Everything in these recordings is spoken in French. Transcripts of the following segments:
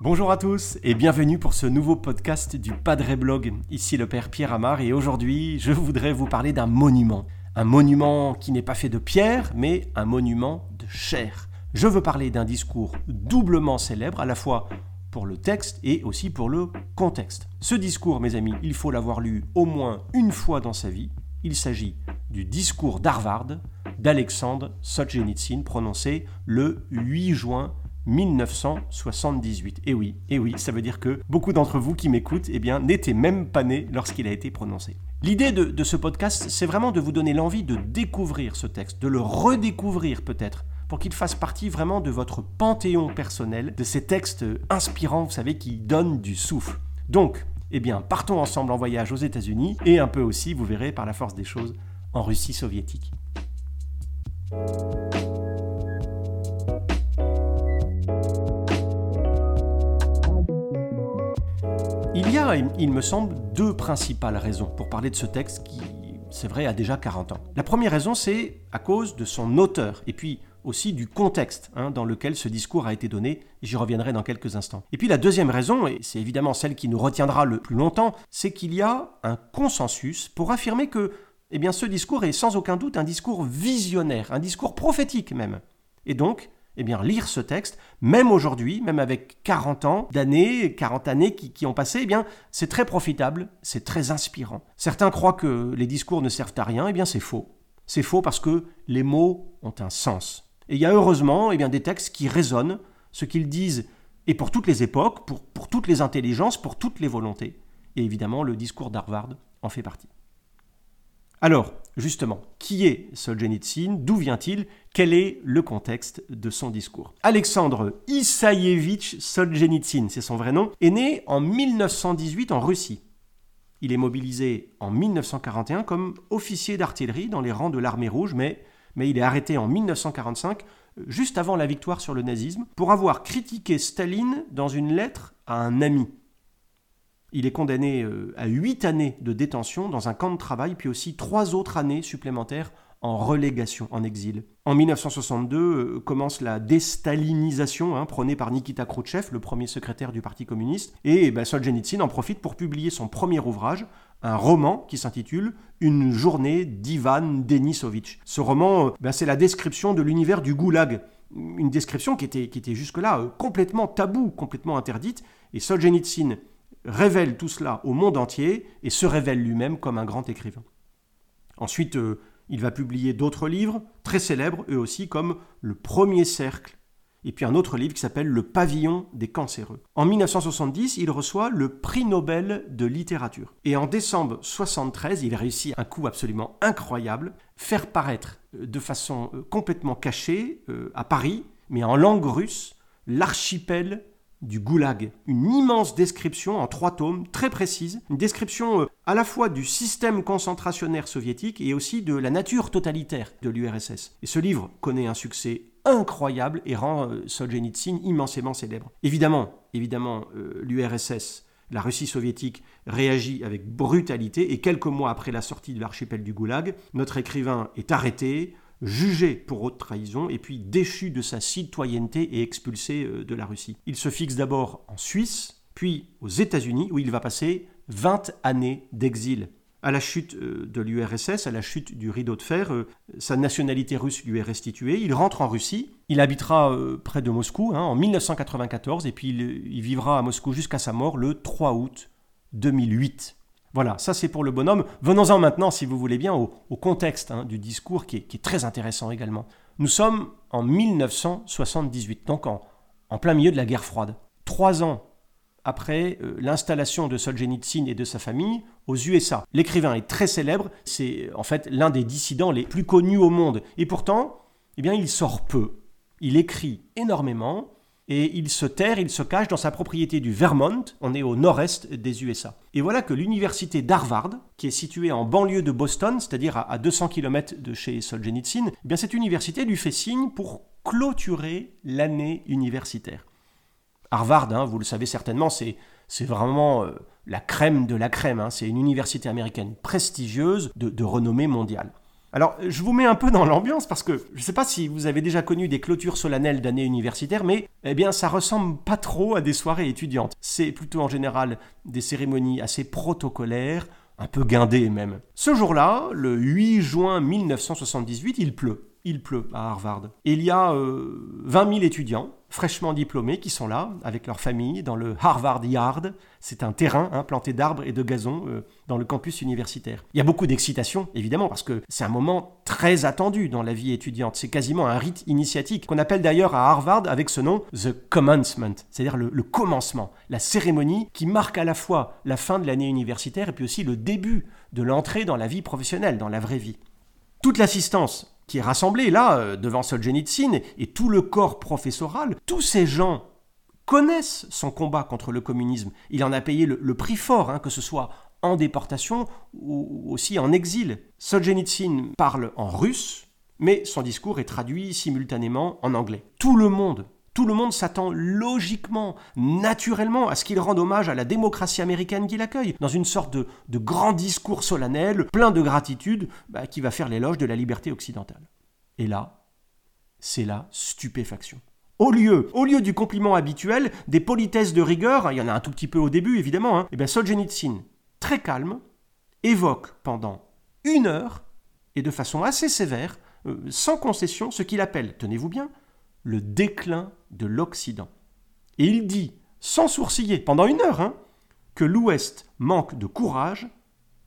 Bonjour à tous et bienvenue pour ce nouveau podcast du Padre Blog. Ici le Père Pierre Amar et aujourd'hui je voudrais vous parler d'un monument. Un monument qui n'est pas fait de pierre mais un monument de chair. Je veux parler d'un discours doublement célèbre à la fois pour le texte et aussi pour le contexte. Ce discours, mes amis, il faut l'avoir lu au moins une fois dans sa vie. Il s'agit du discours d'Harvard d'Alexandre Solzhenitsyn prononcé le 8 juin 1978. Et oui, et oui, ça veut dire que beaucoup d'entre vous qui m'écoutent, eh bien, n'étaient même pas nés lorsqu'il a été prononcé. L'idée de, de, ce podcast, c'est vraiment de vous donner l'envie de découvrir ce texte, de le redécouvrir peut-être, pour qu'il fasse partie vraiment de votre panthéon personnel, de ces textes inspirants, vous savez, qui donnent du souffle. Donc, eh bien, partons ensemble en voyage aux États-Unis et un peu aussi, vous verrez, par la force des choses, en Russie soviétique. Il y a, il me semble, deux principales raisons pour parler de ce texte qui, c'est vrai, a déjà 40 ans. La première raison, c'est à cause de son auteur, et puis aussi du contexte hein, dans lequel ce discours a été donné, j'y reviendrai dans quelques instants. Et puis la deuxième raison, et c'est évidemment celle qui nous retiendra le plus longtemps, c'est qu'il y a un consensus pour affirmer que eh bien, ce discours est sans aucun doute un discours visionnaire, un discours prophétique même. Et donc, eh bien, lire ce texte, même aujourd'hui, même avec 40 ans d'années, 40 années qui, ont passé, eh bien, c'est très profitable, c'est très inspirant. Certains croient que les discours ne servent à rien, eh bien, c'est faux. C'est faux parce que les mots ont un sens. Et il y a heureusement eh des textes qui résonnent, ce qu'ils disent, et pour toutes les époques, pour, toutes les intelligences, pour toutes les volontés. Et évidemment, le discours d'Harvard en fait partie. Alors, justement, qui est Solzhenitsyn? D'où vient-il? Quel est le contexte de son discours? Alexandre Issaïevitch Solzhenitsyn, c'est son vrai nom, est né en 1918 en Russie. Il est mobilisé en 1941 comme officier d'artillerie dans les rangs de l'armée rouge, mais, mais il est arrêté en 1945, juste avant la victoire sur le nazisme, pour avoir critiqué Staline dans une lettre à un ami. Il est condamné euh, à 8 années de détention dans un camp de travail, puis aussi 3 autres années supplémentaires en relégation, en exil. En 1962 euh, commence la déstalinisation hein, prônée par Nikita Khrouchtchev, le premier secrétaire du Parti communiste, et ben, Solzhenitsyn en profite pour publier son premier ouvrage, un roman qui s'intitule Une journée d'Ivan Denisovitch. Ce roman, euh, ben, c'est la description de l'univers du goulag, une description qui était, jusque-là complètement taboue, complètement interdite, et Solzhenitsyn révèle tout cela au monde entier et se révèle lui-même comme un grand écrivain. Ensuite, euh, il va publier d'autres livres, très célèbres eux aussi, comme Le Premier Cercle, et puis un autre livre qui s'appelle Le Pavillon des cancéreux. En 1970, il reçoit le prix Nobel de littérature. Et en décembre 1973, il réussit un coup absolument incroyable, faire paraître euh, de façon euh, complètement cachée à Paris, mais en langue russe, l'archipel du goulag. Une immense description en trois tomes, très précise, une description euh, à la fois du système concentrationnaire soviétique et aussi de la nature totalitaire de l'URSS. Et ce livre connaît un succès incroyable et rend euh, Solzhenitsyn immensément célèbre. Évidemment, évidemment, euh, l'URSS la Russie soviétique réagit avec brutalité et quelques mois après la sortie de l'archipel du Goulag, notre écrivain est arrêté, jugé pour haute trahison et puis déchu de sa citoyenneté et expulsé euh, de la Russie. Il se fixe d'abord en Suisse, puis aux États-Unis où il va passer 20 années d'exil. À la chute euh, de l'URSS, à la chute du rideau de fer, euh, sa nationalité russe lui est restituée. Il rentre en Russie. Il habitera près de Moscou hein, en 1994 et puis il vivra à Moscou jusqu'à sa mort le 3 août 2008. Voilà, ça c'est pour le bonhomme. Venons-en maintenant, si vous voulez bien, au, contexte hein, du discours qui est, très intéressant également. Nous sommes en 1978, donc en, plein milieu de la guerre froide. Trois ans après euh, l'installation de Solzhenitsyn et de sa famille aux USA. L'écrivain est très célèbre, c'est en fait l'un des dissidents les plus connus au monde. Et pourtant, eh bien, il sort peu. Il écrit énormément, et il se terre, il se cache dans sa propriété du Vermont, on est au nord-est des USA. Et voilà que l'université d'Harvard, qui est située en banlieue de Boston, c'est-à-dire à 200 km de chez Solzhenitsyn, eh bien cette université lui fait signe pour clôturer l'année universitaire. Harvard, hein, vous le savez certainement, c'est, vraiment euh, la crème de la crème. Hein. C'est une université américaine prestigieuse de, renommée mondiale. Alors, je vous mets un peu dans l'ambiance parce que je ne sais pas si vous avez déjà connu des clôtures solennelles d'année universitaire, mais eh bien, ça ressemble pas trop à des soirées étudiantes. C'est plutôt en général des cérémonies assez protocolaires, un peu guindées même. Ce jour-là, le 8 juin 1978, il pleut il pleut à Harvard. Il y a 20 euh, 000 étudiants fraîchement diplômés qui sont là avec leur famille dans le Harvard Yard. C'est un terrain hein, planté d'arbres et de gazon euh, dans le campus universitaire. Il y a beaucoup d'excitation, évidemment, parce que c'est un moment très attendu dans la vie étudiante. C'est quasiment un rite initiatique qu'on appelle d'ailleurs à Harvard avec ce nom The Commencement, c'est-à-dire le, le commencement, la cérémonie qui marque à la fois la fin de l'année universitaire et puis aussi le début de l'entrée dans la vie professionnelle, dans la vraie vie. Toute l'assistance qui est rassemblé là euh, devant Solzhenitsyn et tout le corps professoral, tous ces gens connaissent son combat contre le communisme. Il en a payé le, prix fort, hein, que ce soit en déportation ou aussi en exil. Solzhenitsyn parle en russe, mais son discours est traduit simultanément en anglais. Tout le monde tout le monde s'attend logiquement, naturellement, à ce qu'il rende hommage à la démocratie américaine qui l'accueille, dans une sorte de, grand discours solennel, plein de gratitude, bah, qui va faire l'éloge de la liberté occidentale. Et là, c'est la stupéfaction. Au lieu, au lieu du compliment habituel, des politesses de rigueur, il y en a un tout petit peu au début évidemment, et hein, eh bien Solzhenitsyn, très calme, évoque pendant une heure, et de façon assez sévère, euh, sans concession, ce qu'il appelle, tenez-vous bien, le déclin de l'Occident. Et il dit, sans sourciller, pendant une heure, hein, que l'Ouest manque de courage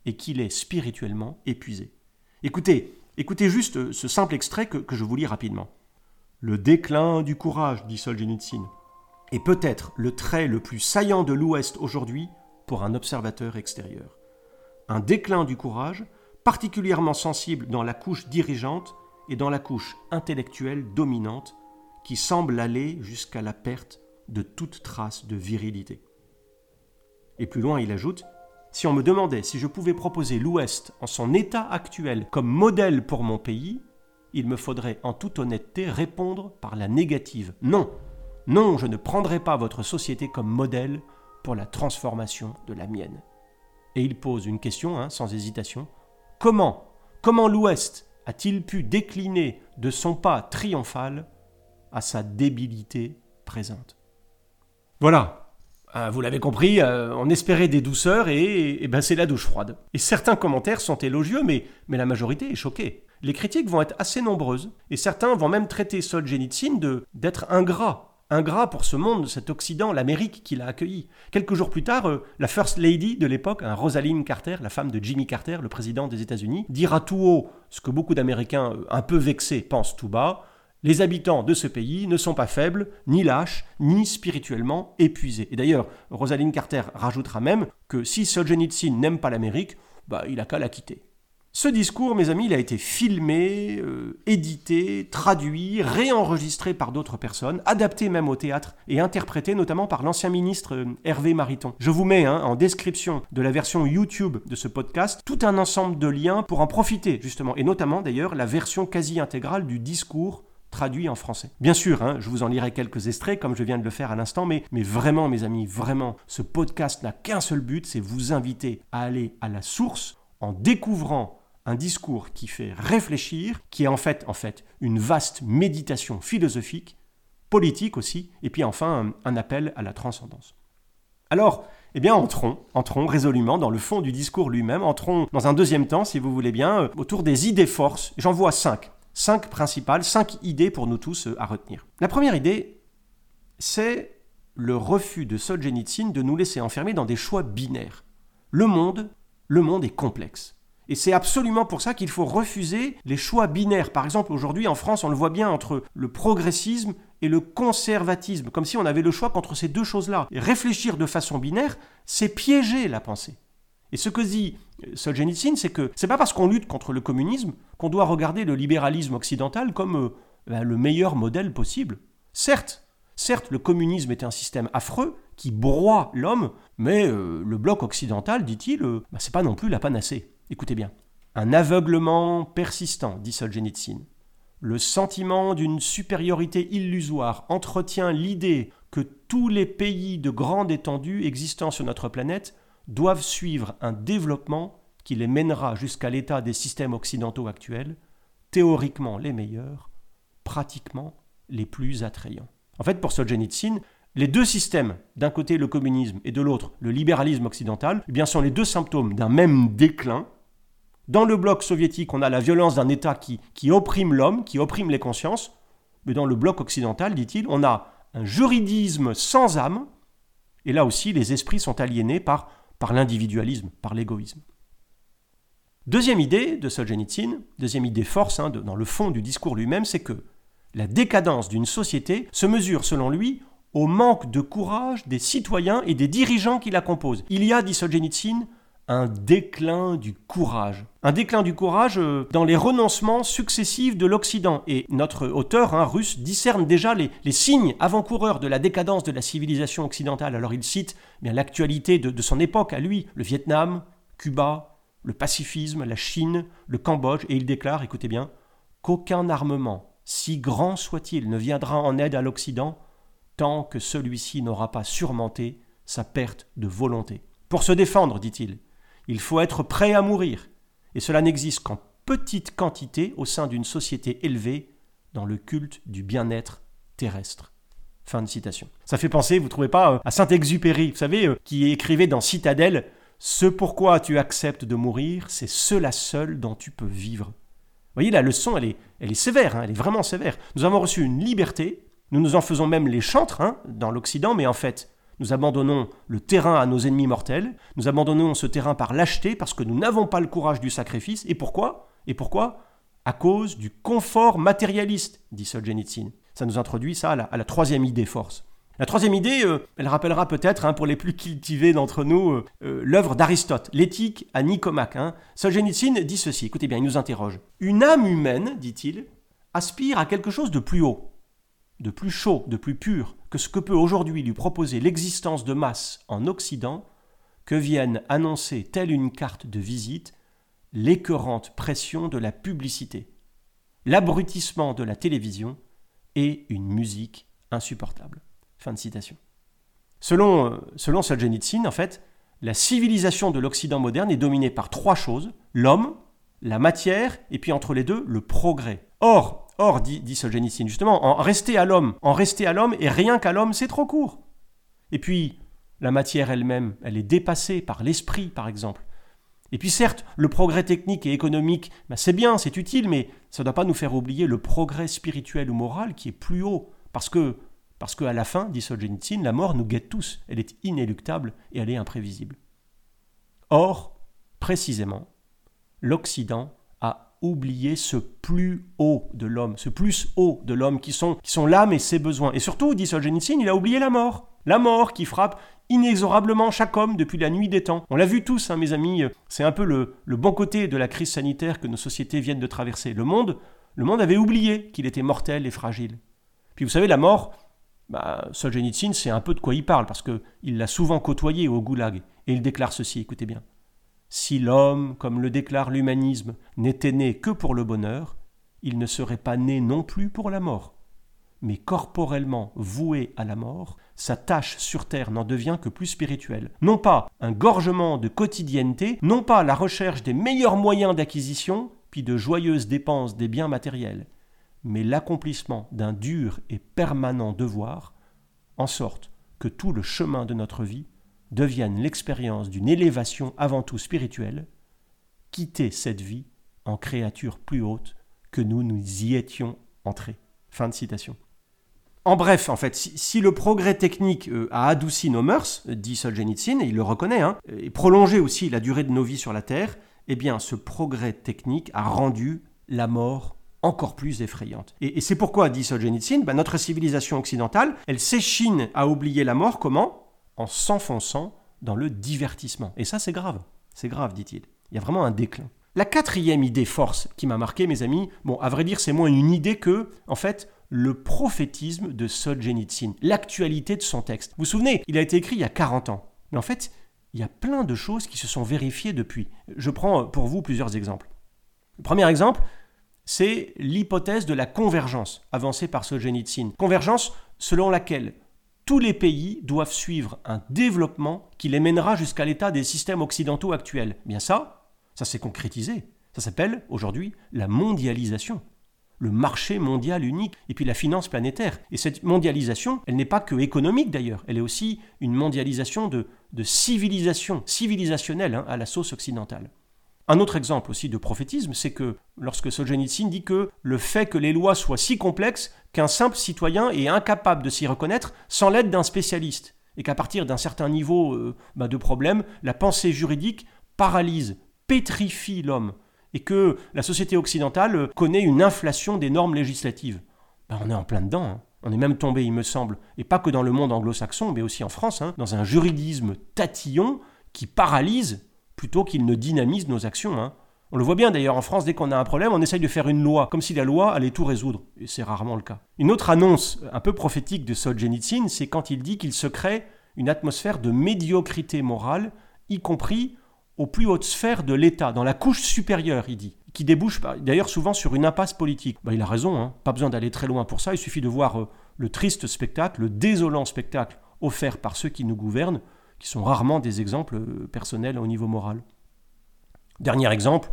et qu'il est spirituellement épuisé. Écoutez, écoutez juste ce simple extrait que, que je vous lis rapidement. Le déclin du courage, dit Solzhenitsyn, est peut-être le trait le plus saillant de l'Ouest aujourd'hui pour un observateur extérieur. Un déclin du courage, particulièrement sensible dans la couche dirigeante et dans la couche intellectuelle dominante qui semble aller jusqu'à la perte de toute trace de virilité. Et plus loin, il ajoute Si on me demandait si je pouvais proposer l'Ouest en son état actuel comme modèle pour mon pays, il me faudrait en toute honnêteté répondre par la négative. Non, non, je ne prendrai pas votre société comme modèle pour la transformation de la mienne. Et il pose une question, hein, sans hésitation. Comment Comment l'Ouest a-t-il pu décliner de son pas triomphal à sa débilité présente. Voilà, euh, vous l'avez compris, euh, on espérait des douceurs et, ben c'est la douche froide. Et certains commentaires sont élogieux, mais, mais la majorité est choquée. Les critiques vont être assez nombreuses, et certains vont même traiter Solzhenitsyn d'être ingrat, ingrat pour ce monde, cet Occident, l'Amérique qui l'a accueilli. Quelques jours plus tard, euh, la First Lady de l'époque, hein, Rosalind Carter, la femme de Jimmy Carter, le président des États-Unis, dira tout haut ce que beaucoup d'Américains un peu vexés pensent tout bas. Les habitants de ce pays ne sont pas faibles, ni lâches, ni spirituellement épuisés. Et d'ailleurs, Rosaline Carter rajoutera même que si Solzhenitsyn n'aime pas l'Amérique, bah, il a qu'à la quitter. Ce discours, mes amis, il a été filmé, euh, édité, traduit, réenregistré par d'autres personnes, adapté même au théâtre et interprété notamment par l'ancien ministre euh, Hervé Mariton. Je vous mets hein, en description de la version YouTube de ce podcast tout un ensemble de liens pour en profiter justement, et notamment d'ailleurs la version quasi intégrale du discours traduit en français. Bien sûr, hein, je vous en lirai quelques extraits comme je viens de le faire à l'instant, mais, vraiment mes amis, vraiment, ce podcast n'a qu'un seul but, c'est vous inviter à aller à la source en découvrant un discours qui fait réfléchir, qui est en fait, en fait une vaste méditation philosophique, politique aussi, et puis enfin un, un appel à la transcendance. Alors, eh bien, entrons, entrons résolument dans le fond du discours lui-même, entrons dans un deuxième temps, si vous voulez bien, euh, autour des idées forces. J'en vois cinq cinq principales, cinq idées pour nous tous euh, à retenir. La première idée, c'est le refus de Solzhenitsyn de nous laisser enfermer dans des choix binaires. Le monde, le monde est complexe. Et c'est absolument pour ça qu'il faut refuser les choix binaires. Par exemple, aujourd'hui en France, on le voit bien entre le progressisme et le conservatisme, comme si on avait le choix qu'entre ces deux choses-là. Réfléchir de façon binaire, c'est piéger la pensée. Et ce que dit Solzhenitsyn, c'est que c'est pas parce qu'on lutte contre le communisme qu'on doit regarder le libéralisme occidental comme euh, ben, le meilleur modèle possible. Certes, certes, le communisme est un système affreux qui broie l'homme, mais euh, le bloc occidental, dit-il, euh, ben, c'est pas non plus la panacée. Écoutez bien. Un aveuglement persistant, dit Solzhenitsyn. Le sentiment d'une supériorité illusoire entretient l'idée que tous les pays de grande étendue existant sur notre planète doivent suivre un développement qui les mènera jusqu'à l'état des systèmes occidentaux actuels, théoriquement les meilleurs, pratiquement les plus attrayants. En fait, pour Solzhenitsyn, les deux systèmes, d'un côté le communisme et de l'autre le libéralisme occidental, eh bien, sont les deux symptômes d'un même déclin. Dans le bloc soviétique, on a la violence d'un État qui, qui opprime l'homme, qui opprime les consciences, mais dans le bloc occidental, dit-il, on a un juridisme sans âme, et là aussi les esprits sont aliénés par, par l'individualisme, par l'égoïsme. Deuxième idée de Solzhenitsyn, deuxième idée force hein, dans le fond du discours lui-même, c'est que la décadence d'une société se mesure selon lui au manque de courage des citoyens et des dirigeants qui la composent. Il y a, dit Solzhenitsyn, un déclin du courage. Un déclin du courage euh, dans les renoncements successifs de l'Occident. Et notre auteur hein, russe discerne déjà les, signes avant-coureurs de la décadence de la civilisation occidentale. Alors il cite bien l'actualité de son époque à lui, le Vietnam, Cuba, le pacifisme, la Chine, le Cambodge, et il déclare, écoutez bien, qu'aucun armement, si grand soit-il, ne viendra en aide à l'Occident tant que celui-ci n'aura pas surmonté sa perte de volonté. Pour se défendre, dit-il, il faut être prêt à mourir, et cela n'existe qu'en petite quantité au sein d'une société élevée dans le culte du bien-être terrestre. Fin de citation. Ça fait penser, vous trouvez pas, euh, à Saint-Exupéry, vous savez, euh, qui écrivait dans Citadelle Ce pourquoi tu acceptes de mourir, c'est cela seul dont tu peux vivre. Vous voyez, la leçon, elle est, elle est sévère, hein, elle est vraiment sévère. Nous avons reçu une liberté, nous nous en faisons même les chantres hein, dans l'Occident, mais en fait, nous abandonnons le terrain à nos ennemis mortels, nous abandonnons ce terrain par lâcheté parce que nous n'avons pas le courage du sacrifice. Et pourquoi? Et pourquoi? À cause du confort matérialiste, dit Solzhenitsyn. Ça nous introduit ça à la, troisième idée force. La troisième idée, euh, elle rappellera peut-être, hein, pour les plus cultivés d'entre nous, euh, euh, l'œuvre d'Aristote, l'éthique à Nicomaque. Hein. Solzhenitsyn dit ceci, écoutez bien, il nous interroge. Une âme humaine, dit-il, aspire à quelque chose de plus haut de plus chaud, de plus pur que ce que peut aujourd'hui lui proposer l'existence de masse en Occident, que vienne annoncer telle une carte de visite l'écœurante pression de la publicité, l'abrutissement de la télévision et une musique insupportable. Fin de citation. Selon, euh, selon Solzhenitsyn, en fait, la civilisation de l'Occident moderne est dominée par trois choses l'homme, la matière et puis entre les deux le progrès. Or, Or, dit, dit Solzhenitsyn, justement, en rester à l'homme, en rester à l'homme et rien qu'à l'homme, c'est trop court. Et puis, la matière elle-même, elle est dépassée par l'esprit, par exemple. Et puis certes, le progrès technique et économique, ben, c'est bien, c'est utile, mais ça ne doit pas nous faire oublier le progrès spirituel ou moral qui est plus haut. Parce que, parce qu'à la fin, dit Solzhenitsyn, la mort nous guette tous. Elle est inéluctable et elle est imprévisible. Or, précisément, l'Occident oublier ce plus haut de l'homme, ce plus haut de l'homme qui sont, qui sont l'âme et ses besoins. Et surtout, dit Solzhenitsyn, il a oublié la mort. La mort qui frappe inexorablement chaque homme depuis la nuit des temps. On l'a vu tous, hein, mes amis, c'est un peu le, bon côté de la crise sanitaire que nos sociétés viennent de traverser. Le monde, le monde avait oublié qu'il était mortel et fragile. Puis vous savez, la mort, bah, Solzhenitsyn, c'est un peu de quoi il parle, parce qu'il l'a souvent côtoyé au goulag. Et il déclare ceci, écoutez bien. Si l'homme, comme le déclare l'humanisme, n'était né que pour le bonheur, il ne serait pas né non plus pour la mort. Mais corporellement voué à la mort, sa tâche sur terre n'en devient que plus spirituelle. Non pas un gorgement de quotidienneté, non pas la recherche des meilleurs moyens d'acquisition, puis de joyeuses dépenses des biens matériels, mais l'accomplissement d'un dur et permanent devoir, en sorte que tout le chemin de notre vie devienne l'expérience d'une élévation avant tout spirituelle, quitter cette vie en créature plus haute que nous nous y étions entrés. Fin de citation. En bref, en fait, si, le progrès technique euh, a adouci nos mœurs, dit Solzhenitsyn, et il le reconnaît, hein, et prolongé aussi la durée de nos vies sur la Terre, eh bien, ce progrès technique a rendu la mort encore plus effrayante. Et, c'est pourquoi, dit Solzhenitsyn, ben, notre civilisation occidentale, elle s'échine à oublier la mort comment? En s'enfonçant dans le divertissement. Et ça, c'est grave. C'est grave, dit-il. Il y a vraiment un déclin. La quatrième idée force qui m'a marqué, mes amis, bon, à vrai dire, c'est moins une idée que, en fait, le prophétisme de Solzhenitsyn, l'actualité de son texte. Vous vous souvenez, il a été écrit il y a 40 ans. Mais en fait, il y a plein de choses qui se sont vérifiées depuis. Je prends pour vous plusieurs exemples. Le premier exemple, c'est l'hypothèse de la convergence avancée par Solzhenitsyn. Convergence selon laquelle tous les pays doivent suivre un développement qui les mènera jusqu'à l'état des systèmes occidentaux actuels. Bien ça, ça s'est concrétisé. Ça s'appelle aujourd'hui la mondialisation le marché mondial unique et puis la finance planétaire. Et cette mondialisation, elle n'est pas que économique d'ailleurs, elle est aussi une mondialisation de, civilisation, civilisationnelle hein, à la sauce occidentale. Un autre exemple aussi de prophétisme, c'est que lorsque Solzhenitsyn dit que le fait que les lois soient si complexes qu'un simple citoyen est incapable de s'y reconnaître sans l'aide d'un spécialiste, et qu'à partir d'un certain niveau euh, bah, de problème, la pensée juridique paralyse, pétrifie l'homme et que la société occidentale connaît une inflation des normes législatives. Ben, on est en plein dedans. Hein. On est même tombé, il me semble, et pas que dans le monde anglo-saxon, mais aussi en France, hein, dans un juridisme tatillon qui paralyse plutôt qu'il ne dynamise nos actions. Hein. On le voit bien d'ailleurs en France, dès qu'on a un problème, on essaye de faire une loi, comme si la loi allait tout résoudre. Et c'est rarement le cas. Une autre annonce un peu prophétique de Solzhenitsyn, c'est quand il dit qu'il se crée une atmosphère de médiocrité morale, y compris aux plus hautes sphères de l'État, dans la couche supérieure, il dit, qui débouche d'ailleurs souvent sur une impasse politique. Bah, il a raison, hein. pas besoin d'aller très loin pour ça, il suffit de voir euh, le triste spectacle, le désolant spectacle offert par ceux qui nous gouvernent, qui sont rarement des exemples euh, personnels au niveau moral. Dernier exemple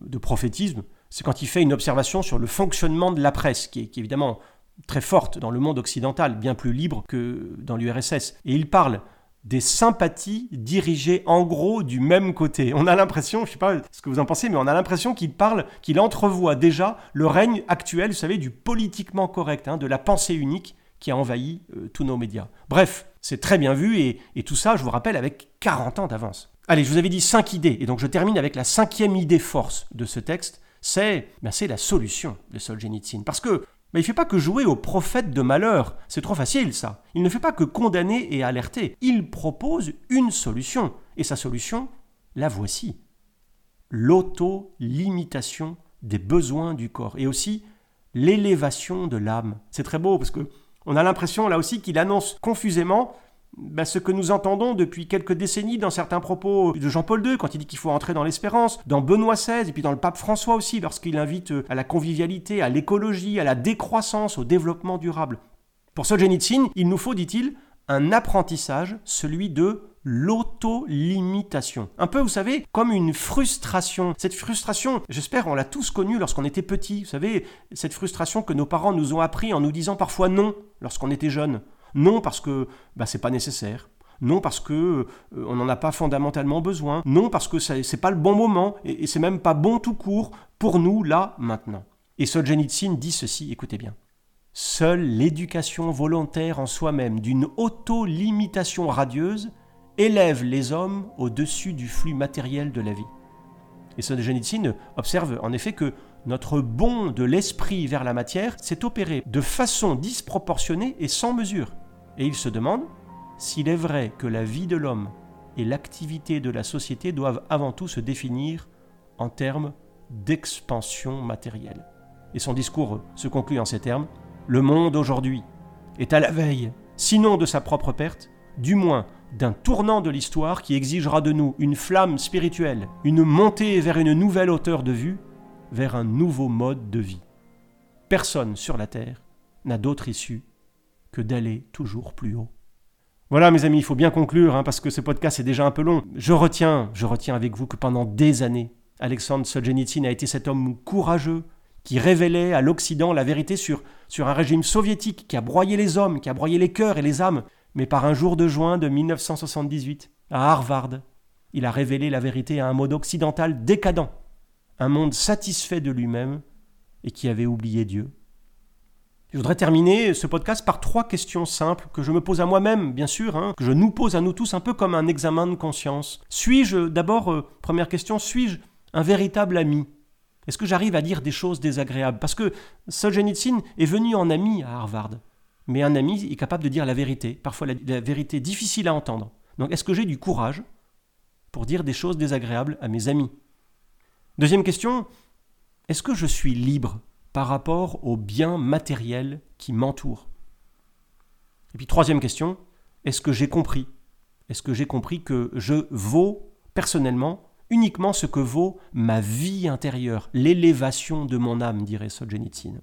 de prophétisme, c'est quand il fait une observation sur le fonctionnement de la presse, qui est évidemment très forte dans le monde occidental, bien plus libre que dans l'URSS. Et il parle des sympathies dirigées en gros du même côté. On a l'impression, je ne sais pas ce que vous en pensez, mais on a l'impression qu'il parle, qu'il entrevoit déjà le règne actuel, vous savez, du politiquement correct, hein, de la pensée unique qui a envahi euh, tous nos médias. Bref, c'est très bien vu et, tout ça, je vous rappelle, avec 40 ans d'avance. Allez, je vous avais dit 5 idées, et donc je termine avec la cinquième idée force de ce texte, c'est ben, la solution de Solzhenitsyn. Parce que mais il ne fait pas que jouer au prophète de malheur, c'est trop facile ça. Il ne fait pas que condamner et alerter, il propose une solution. Et sa solution, la voici. L'auto-limitation des besoins du corps et aussi l'élévation de l'âme. C'est très beau parce que on a l'impression là aussi qu'il annonce confusément bah, ce que nous entendons depuis quelques décennies dans certains propos de Jean-Paul II, quand il dit qu'il faut entrer dans l'espérance, dans Benoît XVI, et puis dans le pape François aussi, lorsqu'il invite euh, à la convivialité, à l'écologie, à la décroissance, au développement durable. Pour Solzhenitsyn, il nous faut, dit-il, un apprentissage, celui de l'auto-limitation. Un peu, vous savez, comme une frustration. Cette frustration, j'espère, on l'a tous connue lorsqu'on était petit. Vous savez, cette frustration que nos parents nous ont appris en nous disant parfois non lorsqu'on était jeune. Non parce que bah, c'est pas nécessaire. Non parce que euh, on n'en a pas fondamentalement besoin. Non parce que c'est pas le bon moment et, et c'est même pas bon tout court pour nous là maintenant. Et Solzhenitsyn dit ceci, écoutez bien. Seule l'éducation volontaire en soi-même d'une auto-limitation radieuse élève les hommes au-dessus du flux matériel de la vie. Et Solzhenitsyn observe en effet que notre bond de l'esprit vers la matière s'est opéré de façon disproportionnée et sans mesure. Et il se demande s'il est vrai que la vie de l'homme et l'activité de la société doivent avant tout se définir en termes d'expansion matérielle. Et son discours se conclut en ces termes. Le monde aujourd'hui est à la veille, sinon de sa propre perte, du moins d'un tournant de l'histoire qui exigera de nous une flamme spirituelle, une montée vers une nouvelle hauteur de vue, vers un nouveau mode de vie. Personne sur la Terre n'a d'autre issue que d'aller toujours plus haut. Voilà mes amis, il faut bien conclure, hein, parce que ce podcast est déjà un peu long. Je retiens, je retiens avec vous que pendant des années, Alexandre Solzhenitsyn a été cet homme courageux qui révélait à l'Occident la vérité sur, sur un régime soviétique qui a broyé les hommes, qui a broyé les cœurs et les âmes. Mais par un jour de juin de 1978, à Harvard, il a révélé la vérité à un mode occidental décadent, un monde satisfait de lui-même et qui avait oublié Dieu. Je voudrais terminer ce podcast par trois questions simples que je me pose à moi-même, bien sûr, hein, que je nous pose à nous tous un peu comme un examen de conscience. Suis-je, d'abord, euh, première question, suis-je un véritable ami? Est-ce que j'arrive à dire des choses désagréables? Parce que Solzhenitsyn est venu en ami à Harvard, mais un ami est capable de dire la vérité, parfois la, vérité difficile à entendre. Donc est-ce que j'ai du courage pour dire des choses désagréables à mes amis? Deuxième question, est-ce que je suis libre par rapport aux biens matériels qui m'entourent? Et puis troisième question, est-ce que j'ai compris? Est-ce que j'ai compris que je vaux personnellement uniquement ce que vaut ma vie intérieure, l'élévation de mon âme, dirait Solzhenitsyn?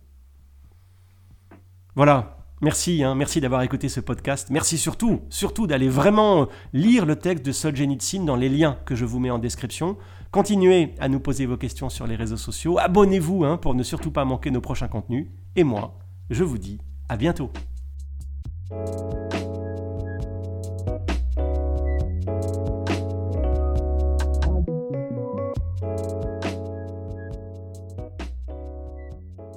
Voilà, Merci, hein, merci d'avoir écouté ce podcast. Merci surtout, surtout d'aller vraiment lire le texte de Solzhenitsyn dans les liens que je vous mets en description. Continuez à nous poser vos questions sur les réseaux sociaux. Abonnez-vous hein, pour ne surtout pas manquer nos prochains contenus. Et moi, je vous dis à bientôt.